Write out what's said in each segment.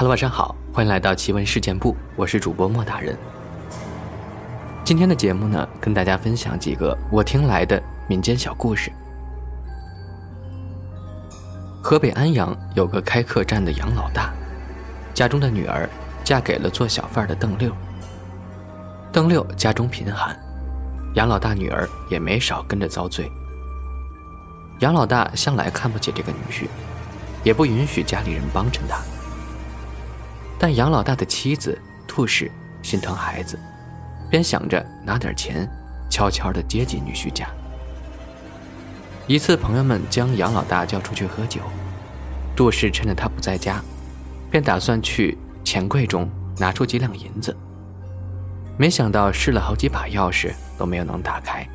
哈喽，晚上好，欢迎来到奇闻事件部，我是主播莫大人。今天的节目呢，跟大家分享几个我听来的民间小故事。河北安阳有个开客栈的杨老大，家中的女儿嫁给了做小贩的邓六。邓六家中贫寒，杨老大女儿也没少跟着遭罪。杨老大向来看不起这个女婿，也不允许家里人帮衬他。但杨老大的妻子杜氏心疼孩子，便想着拿点钱，悄悄地接济女婿家。一次，朋友们将杨老大叫出去喝酒，杜氏趁着他不在家，便打算去钱柜中拿出几两银子。没想到试了好几把钥匙都没有能打开，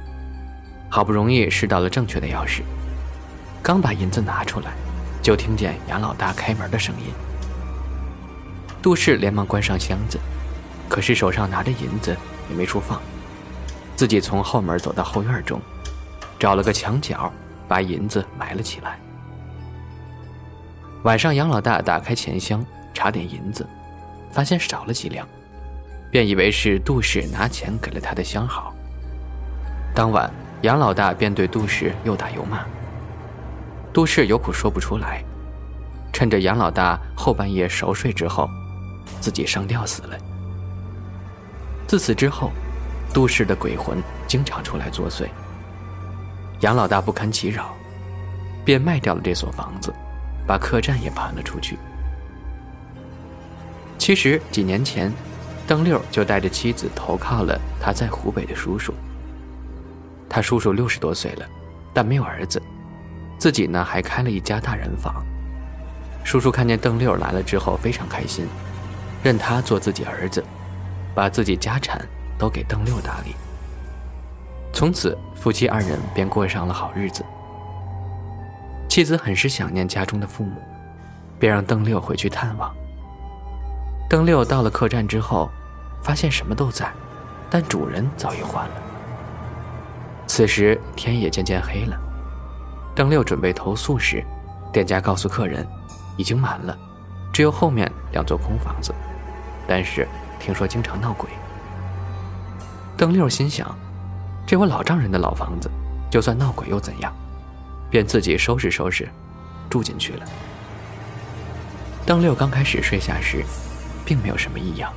好不容易试到了正确的钥匙，刚把银子拿出来，就听见杨老大开门的声音。杜氏连忙关上箱子，可是手上拿着银子也没处放，自己从后门走到后院中，找了个墙角，把银子埋了起来。晚上，杨老大打开钱箱查点银子，发现少了几两，便以为是杜氏拿钱给了他的相好。当晚，杨老大便对杜氏又打又骂。杜氏有苦说不出来，趁着杨老大后半夜熟睡之后。自己上吊死了。自此之后，杜氏的鬼魂经常出来作祟。杨老大不堪其扰，便卖掉了这所房子，把客栈也盘了出去。其实几年前，邓六就带着妻子投靠了他在湖北的叔叔。他叔叔六十多岁了，但没有儿子，自己呢还开了一家大人房。叔叔看见邓六来了之后，非常开心。认他做自己儿子，把自己家产都给邓六打理。从此，夫妻二人便过上了好日子。妻子很是想念家中的父母，便让邓六回去探望。邓六到了客栈之后，发现什么都在，但主人早已换了。此时天也渐渐黑了，邓六准备投宿时，店家告诉客人，已经满了，只有后面两座空房子。但是听说经常闹鬼，邓六心想，这我老丈人的老房子，就算闹鬼又怎样？便自己收拾收拾，住进去了。邓六刚开始睡下时，并没有什么异样。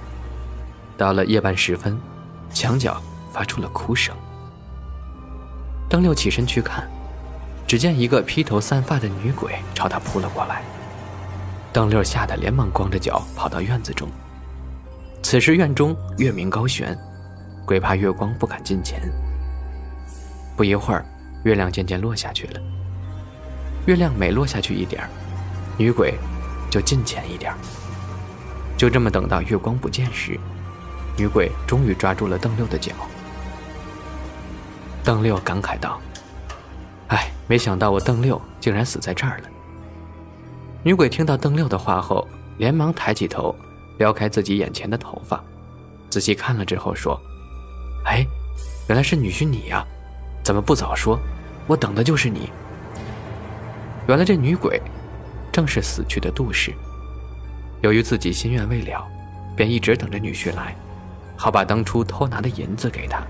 到了夜半时分，墙角发出了哭声。邓六起身去看，只见一个披头散发的女鬼朝他扑了过来。邓六吓得连忙光着脚跑到院子中。此时院中月明高悬，鬼怕月光不敢近前。不一会儿，月亮渐渐落下去了。月亮每落下去一点女鬼就近前一点就这么等到月光不见时，女鬼终于抓住了邓六的脚。邓六感慨道：“哎，没想到我邓六竟然死在这儿了。”女鬼听到邓六的话后，连忙抬起头。撩开自己眼前的头发，仔细看了之后说：“哎，原来是女婿你呀！怎么不早说？我等的就是你。”原来这女鬼正是死去的杜氏。由于自己心愿未了，便一直等着女婿来，好把当初偷拿的银子给他。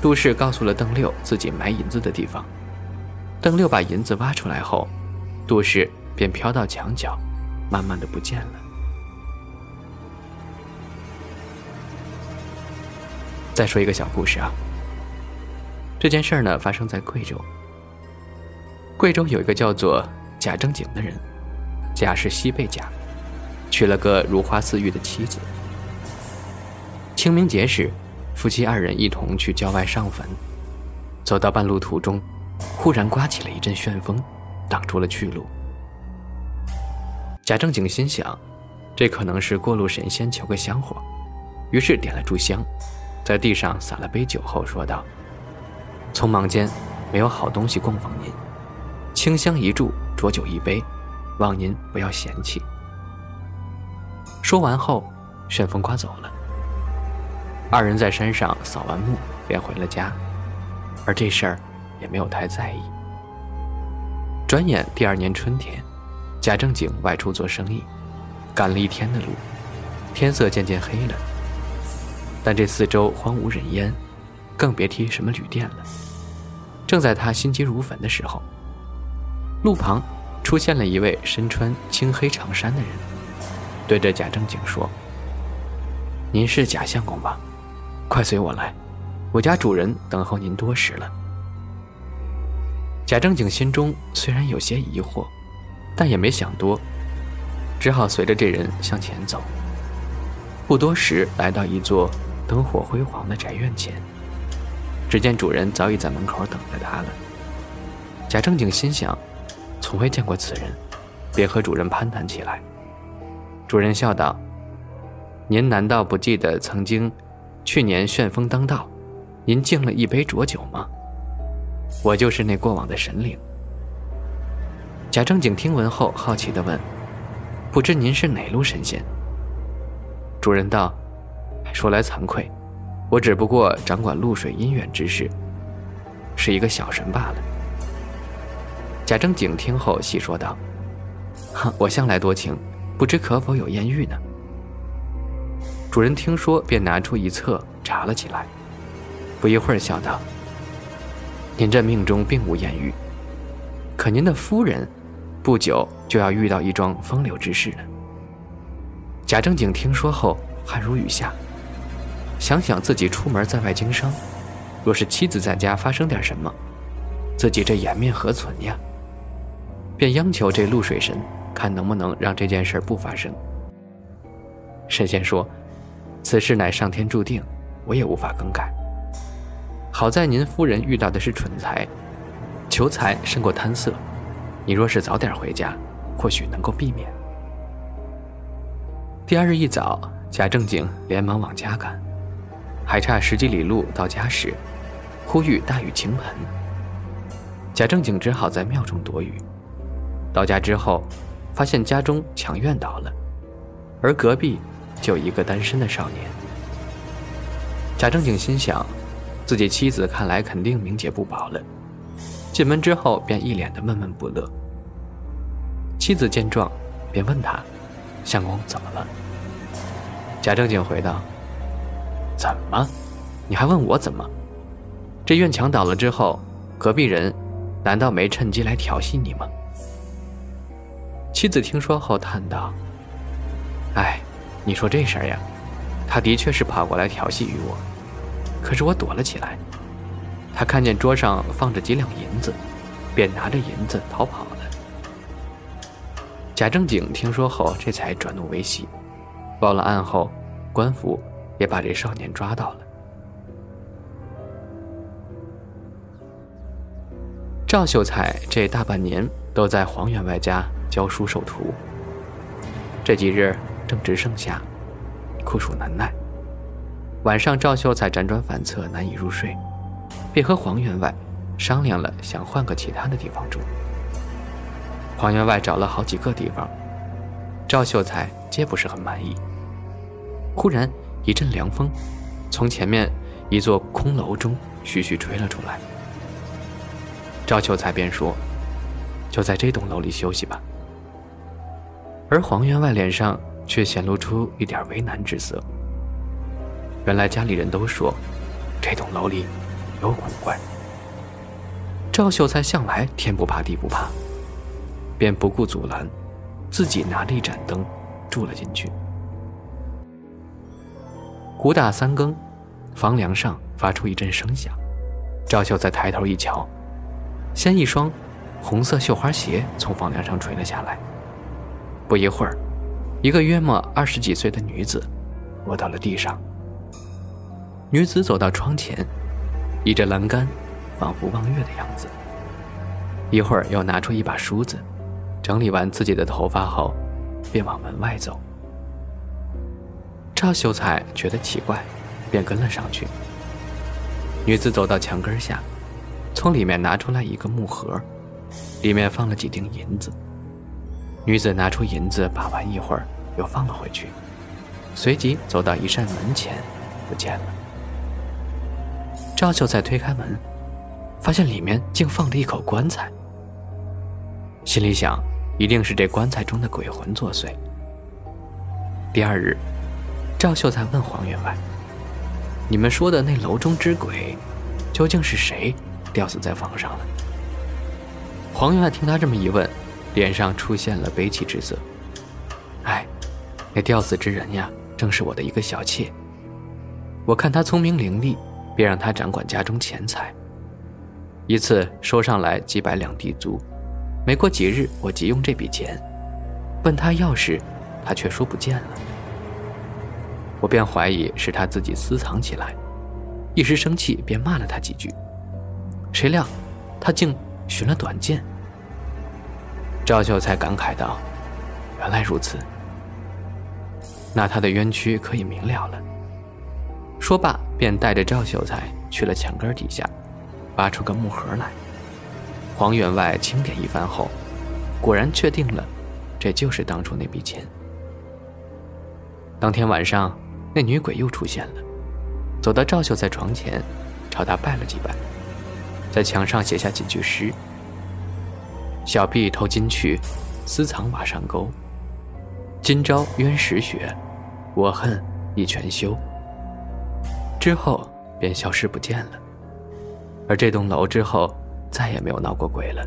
杜氏告诉了邓六自己埋银子的地方。邓六把银子挖出来后，杜氏便飘到墙角，慢慢的不见了。再说一个小故事啊。这件事儿呢，发生在贵州。贵州有一个叫做贾正经的人，贾是西贝贾，娶了个如花似玉的妻子。清明节时，夫妻二人一同去郊外上坟，走到半路途中，忽然刮起了一阵旋风，挡住了去路。贾正经心想，这可能是过路神仙求个香火，于是点了炷香。在地上撒了杯酒后，说道：“匆忙间，没有好东西供奉您，清香一炷，浊酒一杯，望您不要嫌弃。”说完后，旋风刮走了。二人在山上扫完墓，便回了家，而这事儿也没有太在意。转眼第二年春天，贾正经外出做生意，赶了一天的路，天色渐渐黑了。但这四周荒无人烟，更别提什么旅店了。正在他心急如焚的时候，路旁出现了一位身穿青黑长衫的人，对着贾正经说：“您是贾相公吧？快随我来，我家主人等候您多时了。”贾正经心中虽然有些疑惑，但也没想多，只好随着这人向前走。不多时，来到一座。灯火辉煌的宅院前，只见主人早已在门口等着他了。贾正经心想，从未见过此人，便和主人攀谈起来。主人笑道：“您难道不记得曾经去年旋风当道，您敬了一杯浊酒吗？我就是那过往的神灵。”贾正经听闻后，好奇地问：“不知您是哪路神仙？”主人道。说来惭愧，我只不过掌管露水姻缘之事，是一个小神罢了。贾正景听后细说道：“，我向来多情，不知可否有艳遇呢？”主人听说，便拿出一册查了起来，不一会儿笑道：“您这命中并无艳遇，可您的夫人，不久就要遇到一桩风流之事了。”贾正景听说后，汗如雨下。想想自己出门在外经商，若是妻子在家发生点什么，自己这颜面何存呀？便央求这露水神，看能不能让这件事不发生。神仙说：“此事乃上天注定，我也无法更改。好在您夫人遇到的是蠢材，求财胜过贪色。你若是早点回家，或许能够避免。”第二日一早，贾正经连忙往家赶。还差十几里路到家时，忽遇大雨倾盆。贾正经只好在庙中躲雨。到家之后，发现家中墙院倒了，而隔壁就一个单身的少年。贾正经心想，自己妻子看来肯定名节不保了。进门之后，便一脸的闷闷不乐。妻子见状，便问他：“相公怎么了？”贾正景回道。怎么？你还问我怎么？这院墙倒了之后，隔壁人难道没趁机来调戏你吗？妻子听说后叹道：“哎，你说这事儿呀，他的确是跑过来调戏于我，可是我躲了起来。他看见桌上放着几两银子，便拿着银子逃跑了。”贾正经听说后，这才转怒为喜，报了案后，官府。也把这少年抓到了。赵秀才这大半年都在黄员外家教书授徒。这几日正值盛夏，酷暑难耐。晚上，赵秀才辗转反侧，难以入睡，便和黄员外商量了，想换个其他的地方住。黄员外找了好几个地方，赵秀才皆不是很满意。忽然。一阵凉风，从前面一座空楼中徐徐吹了出来。赵秀才便说：“就在这栋楼里休息吧。”而黄员外脸上却显露出一点为难之色。原来家里人都说，这栋楼里有古怪。赵秀才向来天不怕地不怕，便不顾阻拦，自己拿着一盏灯住了进去。鼓打三更，房梁上发出一阵声响。赵秀才抬头一瞧，先一双红色绣花鞋从房梁上垂了下来。不一会儿，一个约莫二十几岁的女子落到了地上。女子走到窗前，倚着栏杆，仿佛望月的样子。一会儿又拿出一把梳子，整理完自己的头发后，便往门外走。赵秀才觉得奇怪，便跟了上去。女子走到墙根下，从里面拿出来一个木盒，里面放了几锭银子。女子拿出银子，把玩一会儿，又放了回去，随即走到一扇门前，不见了。赵秀才推开门，发现里面竟放着一口棺材，心里想，一定是这棺材中的鬼魂作祟。第二日，赵秀才问黄员外：“你们说的那楼中之鬼，究竟是谁吊死在房上了？”黄员外听他这么一问，脸上出现了悲戚之色。哎，那吊死之人呀，正是我的一个小妾。我看他聪明伶俐，便让他掌管家中钱财。一次收上来几百两地租，没过几日，我急用这笔钱，问他要时，他却说不见了。我便怀疑是他自己私藏起来，一时生气便骂了他几句。谁料，他竟寻了短见。赵秀才感慨道：“原来如此，那他的冤屈可以明了了。”说罢，便带着赵秀才去了墙根底下。拔出个木盒来，黄员外清点一番后，果然确定了，这就是当初那笔钱。当天晚上，那女鬼又出现了，走到赵秀在床前，朝他拜了几拜，在墙上写下几句诗：“小婢偷金去，私藏瓦上钩。今朝冤石雪，我恨一全休。”之后便消失不见了。而这栋楼之后，再也没有闹过鬼了。